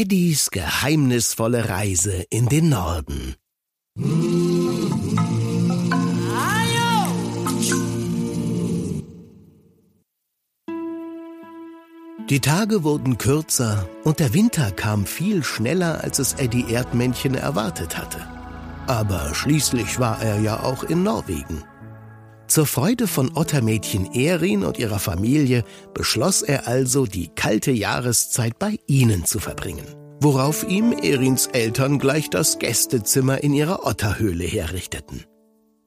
Eddies geheimnisvolle Reise in den Norden. Die Tage wurden kürzer und der Winter kam viel schneller, als es Eddie Erdmännchen erwartet hatte. Aber schließlich war er ja auch in Norwegen. Zur Freude von Ottermädchen Erin und ihrer Familie beschloss er also, die kalte Jahreszeit bei ihnen zu verbringen, worauf ihm Erins Eltern gleich das Gästezimmer in ihrer Otterhöhle herrichteten.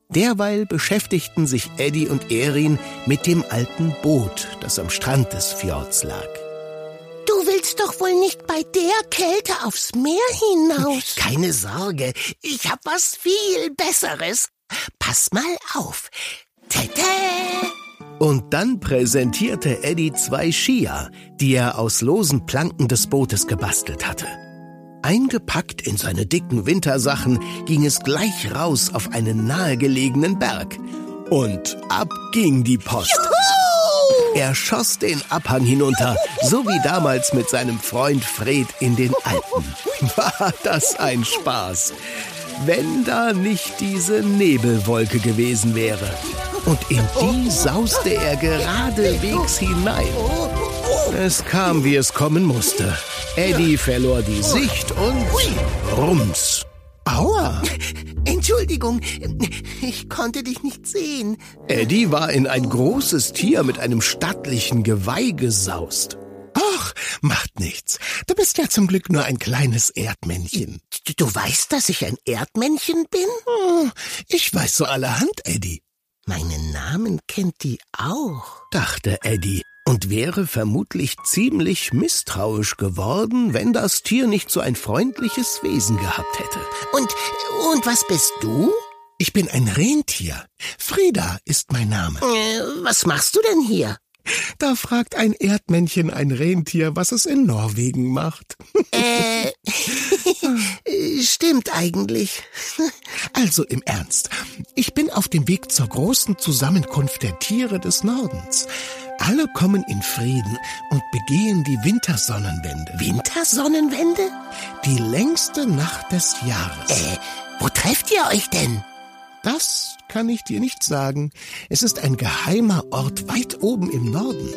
Derweil beschäftigten sich Eddie und Erin mit dem alten Boot, das am Strand des Fjords lag. Du willst doch wohl nicht bei der Kälte aufs Meer hinaus. Keine Sorge, ich hab was viel Besseres. Pass mal auf. Tete! Und dann präsentierte Eddie zwei Skier, die er aus losen Planken des Bootes gebastelt hatte. Eingepackt in seine dicken Wintersachen ging es gleich raus auf einen nahegelegenen Berg. Und ab ging die Post. Juhu! Er schoss den Abhang hinunter, so wie damals mit seinem Freund Fred in den Alpen. War das ein Spaß. Wenn da nicht diese Nebelwolke gewesen wäre. Und in die sauste er geradewegs hinein. Es kam, wie es kommen musste. Eddie verlor die Sicht und rums. Aua! Entschuldigung, ich konnte dich nicht sehen. Eddie war in ein großes Tier mit einem stattlichen Geweih gesaust. Ach, macht nichts. Du bist ja zum Glück nur ein kleines Erdmännchen. Du, weißt, dass ich ein Erdmännchen bin? Oh, ich weiß so allerhand, Eddie, Meinen Namen kennt die auch. dachte Eddie und wäre vermutlich ziemlich misstrauisch geworden, wenn das Tier nicht so ein freundliches Wesen gehabt hätte. Und, und was bist du? Ich bin ein Rentier. Frieda ist mein Name. Äh, was machst du denn hier? Da fragt ein Erdmännchen ein Rentier, was es in Norwegen macht. Äh, stimmt eigentlich. Also im Ernst, ich bin auf dem Weg zur großen Zusammenkunft der Tiere des Nordens. Alle kommen in Frieden und begehen die Wintersonnenwende. Wintersonnenwende? Die längste Nacht des Jahres. Äh, wo trefft ihr euch denn? Das kann ich dir nicht sagen. Es ist ein geheimer Ort weit oben im Norden.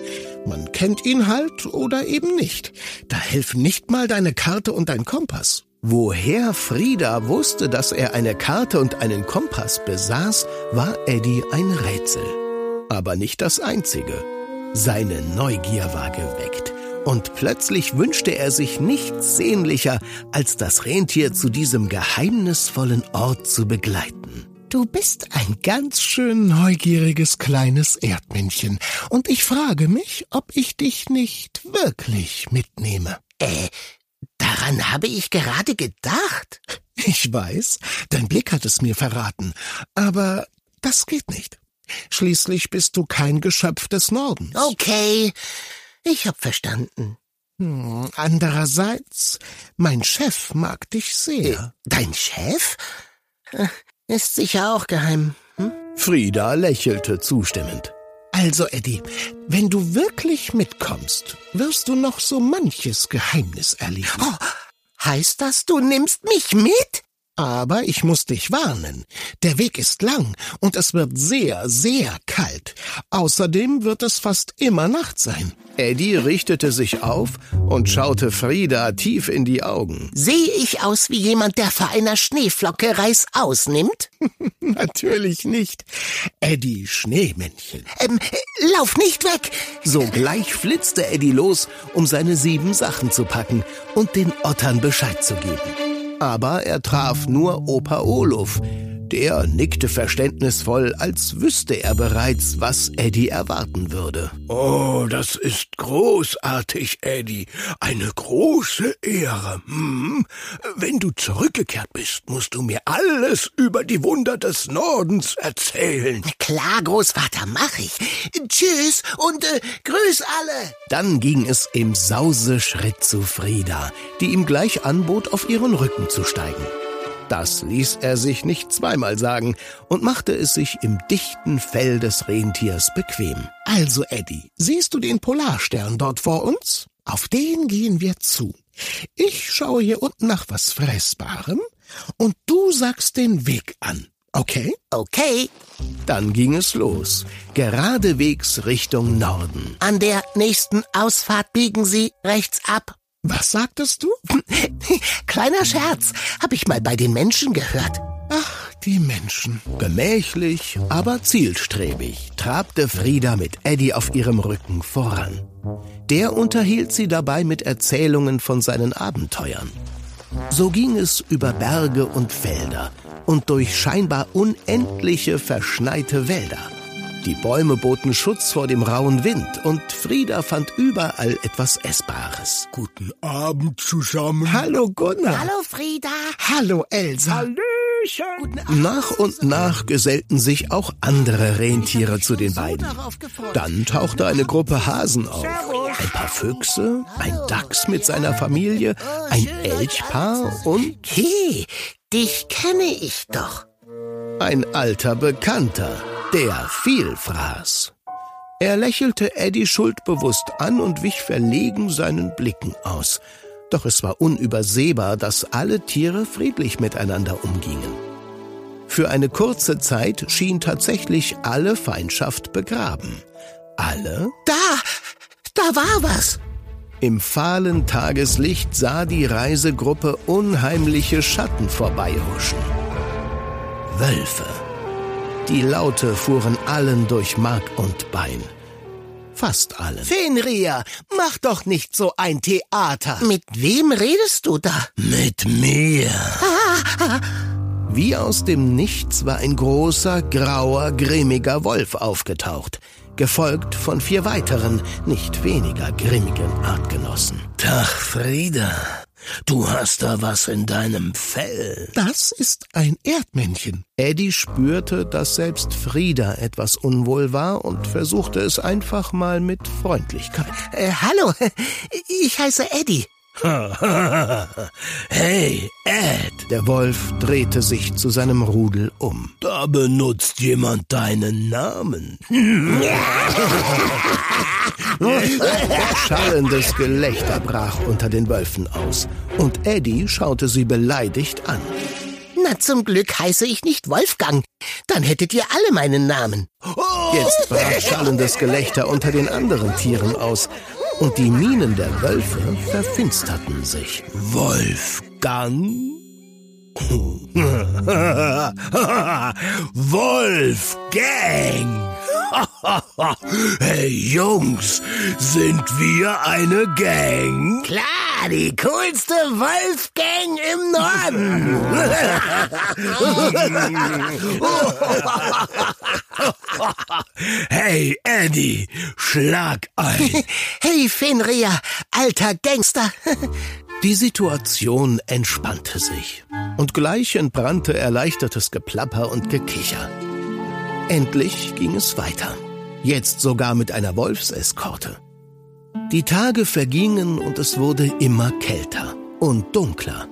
Man kennt ihn halt oder eben nicht. Da helfen nicht mal deine Karte und dein Kompass. Woher Frieda wusste, dass er eine Karte und einen Kompass besaß, war Eddie ein Rätsel. Aber nicht das einzige. Seine Neugier war geweckt. Und plötzlich wünschte er sich nichts sehnlicher, als das Rentier zu diesem geheimnisvollen Ort zu begleiten. Du bist ein ganz schön neugieriges kleines Erdmännchen, und ich frage mich, ob ich dich nicht wirklich mitnehme. Äh, daran habe ich gerade gedacht. Ich weiß, dein Blick hat es mir verraten, aber das geht nicht. Schließlich bist du kein Geschöpf des Nordens. Okay, ich hab verstanden. Hm, andererseits, mein Chef mag dich sehr. Dein Chef? Ist sicher auch geheim. Hm? Frieda lächelte zustimmend. Also, Eddie, wenn du wirklich mitkommst, wirst du noch so manches Geheimnis erleben. Oh, heißt das, du nimmst mich mit? Aber ich muss dich warnen. Der Weg ist lang und es wird sehr, sehr kalt. Außerdem wird es fast immer Nacht sein. Eddie richtete sich auf und schaute Frieda tief in die Augen. Sehe ich aus wie jemand, der vor einer Schneeflocke Reis ausnimmt? Natürlich nicht. Eddie Schneemännchen. Ähm, äh, lauf nicht weg! Sogleich flitzte Eddie los, um seine sieben Sachen zu packen und den Ottern Bescheid zu geben. Aber er traf nur Opa Olof. Der nickte verständnisvoll, als wüsste er bereits, was Eddie erwarten würde. Oh, das ist großartig, Eddie. Eine große Ehre. Hm? Wenn du zurückgekehrt bist, musst du mir alles über die Wunder des Nordens erzählen. Klar, Großvater, mach ich. Tschüss und äh, grüß alle. Dann ging es im Sauseschritt zu Frieda, die ihm gleich anbot, auf ihren Rücken zu steigen. Das ließ er sich nicht zweimal sagen und machte es sich im dichten Fell des Rentiers bequem. Also, Eddie, siehst du den Polarstern dort vor uns? Auf den gehen wir zu. Ich schaue hier unten nach was Fressbarem und du sagst den Weg an. Okay? Okay. Dann ging es los. Geradewegs Richtung Norden. An der nächsten Ausfahrt biegen Sie rechts ab. Was sagtest du? Kleiner Scherz, hab ich mal bei den Menschen gehört. Ach, die Menschen. Gemächlich, aber zielstrebig trabte Frieda mit Eddie auf ihrem Rücken voran. Der unterhielt sie dabei mit Erzählungen von seinen Abenteuern. So ging es über Berge und Felder und durch scheinbar unendliche verschneite Wälder. Die Bäume boten Schutz vor dem rauen Wind und Frieda fand überall etwas Essbares. Guten Abend zusammen. Hallo Gunnar. Hallo Frieda. Hallo Elsa. Hallöchen. Nach und nach gesellten sich auch andere Rentiere zu den beiden. Dann tauchte eine Gruppe Hasen auf. Ein paar Füchse, ein Dachs mit seiner Familie, ein Elchpaar und Hey, dich kenne ich doch. ein alter Bekannter, der viel fraß. Er lächelte Eddie schuldbewusst an und wich verlegen seinen Blicken aus. Doch es war unübersehbar, dass alle Tiere friedlich miteinander umgingen. Für eine kurze Zeit schien tatsächlich alle Feindschaft begraben. Alle? Da, da war was. Im fahlen Tageslicht sah die Reisegruppe unheimliche Schatten vorbeihuschen. Wölfe. Die Laute fuhren allen durch Mark und Bein. Fast allen. Fenrir, mach doch nicht so ein Theater. Mit wem redest du da? Mit mir. Wie aus dem Nichts war ein großer, grauer, grimmiger Wolf aufgetaucht, gefolgt von vier weiteren, nicht weniger grimmigen Artgenossen. Tag, Frieda. Du hast da was in deinem Fell. Das ist ein Erdmännchen. Eddie spürte, dass selbst Frieda etwas unwohl war und versuchte es einfach mal mit Freundlichkeit. Äh, hallo, ich heiße Eddie. Hey, Ed! Der Wolf drehte sich zu seinem Rudel um. Da benutzt jemand deinen Namen. Schallendes Gelächter brach unter den Wölfen aus, und Eddie schaute sie beleidigt an. Na, zum Glück heiße ich nicht Wolfgang. Dann hättet ihr alle meinen Namen. Jetzt brach schallendes Gelächter unter den anderen Tieren aus, und die Mienen der Wölfe verfinsterten sich. Wolfgang? Wolfgang! hey Jungs, sind wir eine Gang? Klar, die coolste Wolfgang im Norden. Hey Eddie, schlag ein! Hey Fenrir, alter Gangster. Die Situation entspannte sich und gleich entbrannte erleichtertes Geplapper und Gekicher. Endlich ging es weiter, jetzt sogar mit einer Wolfseskorte. Die Tage vergingen und es wurde immer kälter und dunkler.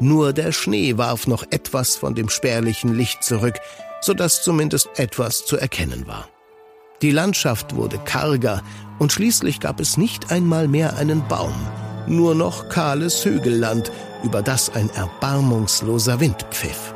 Nur der Schnee warf noch etwas von dem spärlichen Licht zurück, so dass zumindest etwas zu erkennen war. Die Landschaft wurde karger und schließlich gab es nicht einmal mehr einen Baum, nur noch kahles Hügelland, über das ein erbarmungsloser Wind pfiff.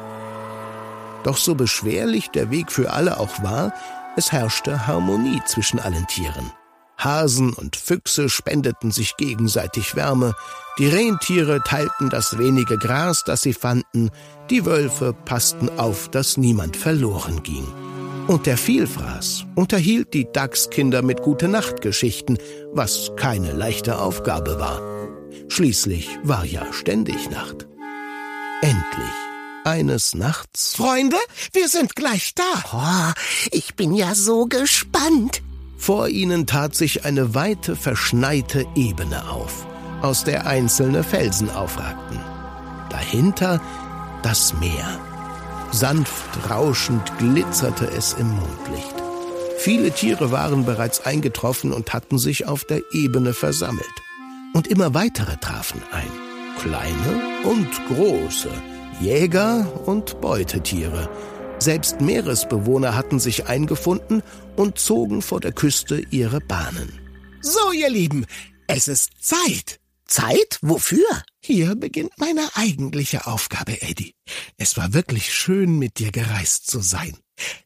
Doch so beschwerlich der Weg für alle auch war, es herrschte Harmonie zwischen allen Tieren. Hasen und Füchse spendeten sich gegenseitig Wärme, die Rentiere teilten das wenige Gras, das sie fanden, die Wölfe passten auf, dass niemand verloren ging. Und der Vielfraß unterhielt die Dachskinder mit Gute-Nacht-Geschichten, was keine leichte Aufgabe war. Schließlich war ja ständig Nacht. Endlich, eines Nachts, Freunde, wir sind gleich da. Oh, ich bin ja so gespannt. vor ihnen tat sich eine weite, verschneite Ebene auf, aus der einzelne Felsen aufragten. Dahinter das Meer. Sanft rauschend glitzerte es im Mondlicht. Viele Tiere waren bereits eingetroffen und hatten sich auf der Ebene versammelt. Und immer weitere trafen ein. Kleine und große, Jäger und Beutetiere. Selbst Meeresbewohner hatten sich eingefunden und zogen vor der Küste ihre Bahnen. So, ihr Lieben, es ist Zeit. Zeit? Wofür? Hier beginnt meine eigentliche Aufgabe, Eddie. Es war wirklich schön, mit dir gereist zu sein.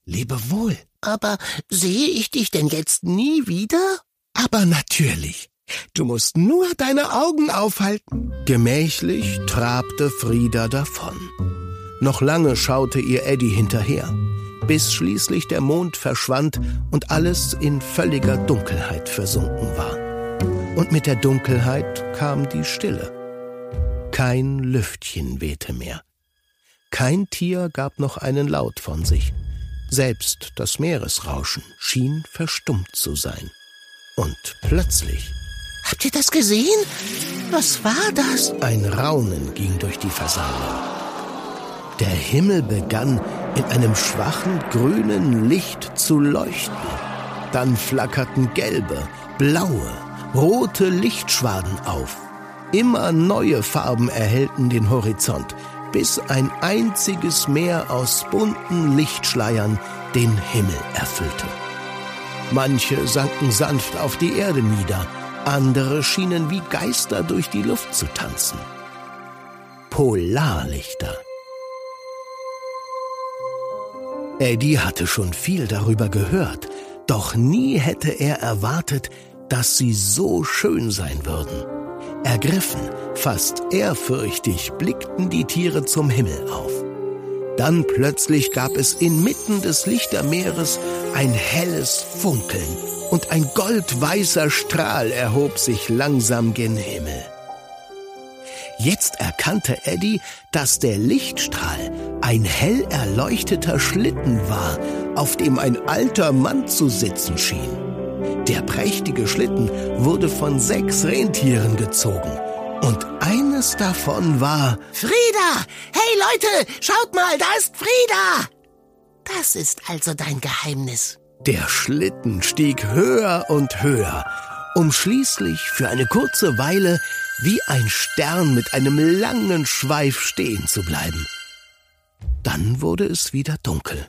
Lebe wohl. Aber sehe ich dich denn jetzt nie wieder? Aber natürlich. Du musst nur deine Augen aufhalten. Gemächlich trabte Frieda davon. Noch lange schaute ihr Eddie hinterher, bis schließlich der Mond verschwand und alles in völliger Dunkelheit versunken war. Und mit der Dunkelheit kam die Stille. Kein Lüftchen wehte mehr. Kein Tier gab noch einen Laut von sich. Selbst das Meeresrauschen schien verstummt zu sein. Und plötzlich Habt ihr das gesehen? Was war das? Ein Raunen ging durch die Versammlung. Der Himmel begann in einem schwachen grünen Licht zu leuchten. Dann flackerten gelbe, blaue, rote Lichtschwaden auf. Immer neue Farben erhellten den Horizont, bis ein einziges Meer aus bunten Lichtschleiern den Himmel erfüllte. Manche sanken sanft auf die Erde nieder, andere schienen wie Geister durch die Luft zu tanzen. Polarlichter. Eddie hatte schon viel darüber gehört, doch nie hätte er erwartet, dass sie so schön sein würden. Ergriffen, fast ehrfürchtig blickten die Tiere zum Himmel auf. Dann plötzlich gab es inmitten des Lichtermeeres ein helles Funkeln und ein goldweißer Strahl erhob sich langsam gen Himmel. Jetzt erkannte Eddie, dass der Lichtstrahl ein hell erleuchteter Schlitten war, auf dem ein alter Mann zu sitzen schien. Der prächtige Schlitten wurde von sechs Rentieren gezogen, und eines davon war Frieda! Hey Leute, schaut mal, da ist Frieda! Das ist also dein Geheimnis. Der Schlitten stieg höher und höher, um schließlich für eine kurze Weile wie ein Stern mit einem langen Schweif stehen zu bleiben. Dann wurde es wieder dunkel.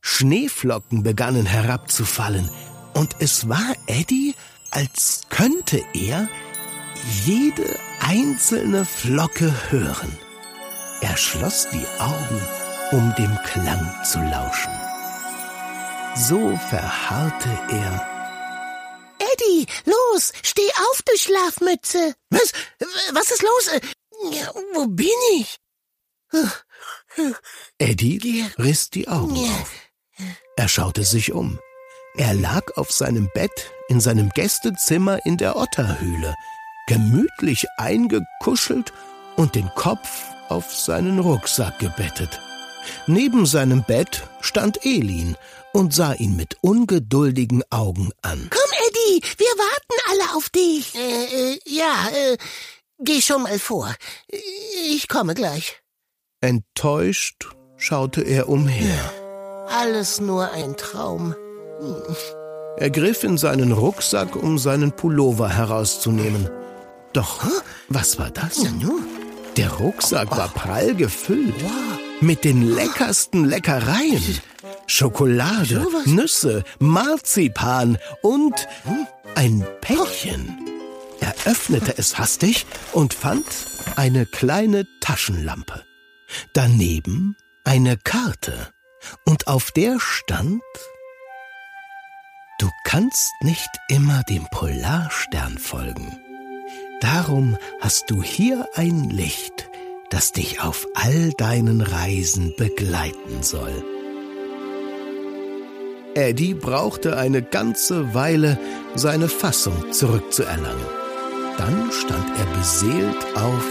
Schneeflocken begannen herabzufallen, und es war Eddie, als könnte er jede einzelne Flocke hören. Er schloss die Augen, um dem Klang zu lauschen. So verharrte er. Eddie, los, steh auf, du Schlafmütze. Was? Was ist los? Ja, wo bin ich? Eddie riss die Augen auf. Er schaute sich um. Er lag auf seinem Bett in seinem Gästezimmer in der Otterhöhle, gemütlich eingekuschelt und den Kopf auf seinen Rucksack gebettet. Neben seinem Bett stand Elin und sah ihn mit ungeduldigen Augen an. Komm, Eddie, wir warten alle auf dich. Äh, äh, ja, äh, geh schon mal vor. Ich komme gleich. Enttäuscht schaute er umher. Alles nur ein Traum. Er griff in seinen Rucksack, um seinen Pullover herauszunehmen. Doch was war das? Der Rucksack war prall gefüllt mit den leckersten Leckereien. Schokolade. Nüsse, Marzipan und ein Päckchen. Er öffnete es hastig und fand eine kleine Taschenlampe. Daneben eine Karte. Und auf der stand Du kannst nicht immer dem Polarstern folgen. Darum hast du hier ein Licht, das dich auf all deinen Reisen begleiten soll. Eddie brauchte eine ganze Weile, seine Fassung zurückzuerlangen. Dann stand er beseelt auf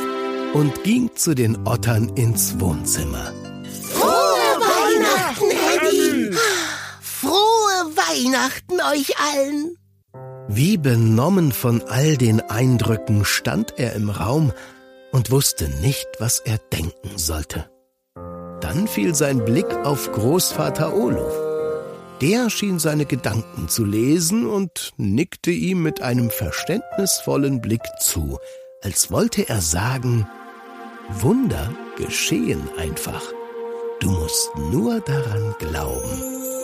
und ging zu den Ottern ins Wohnzimmer. Frohe Weihnachten, Eddie! Frohe Weihnachten euch allen! Wie benommen von all den Eindrücken stand er im Raum und wusste nicht, was er denken sollte. Dann fiel sein Blick auf Großvater Oluf. Der schien seine Gedanken zu lesen und nickte ihm mit einem verständnisvollen Blick zu, als wollte er sagen, Wunder geschehen einfach. Du musst nur daran glauben.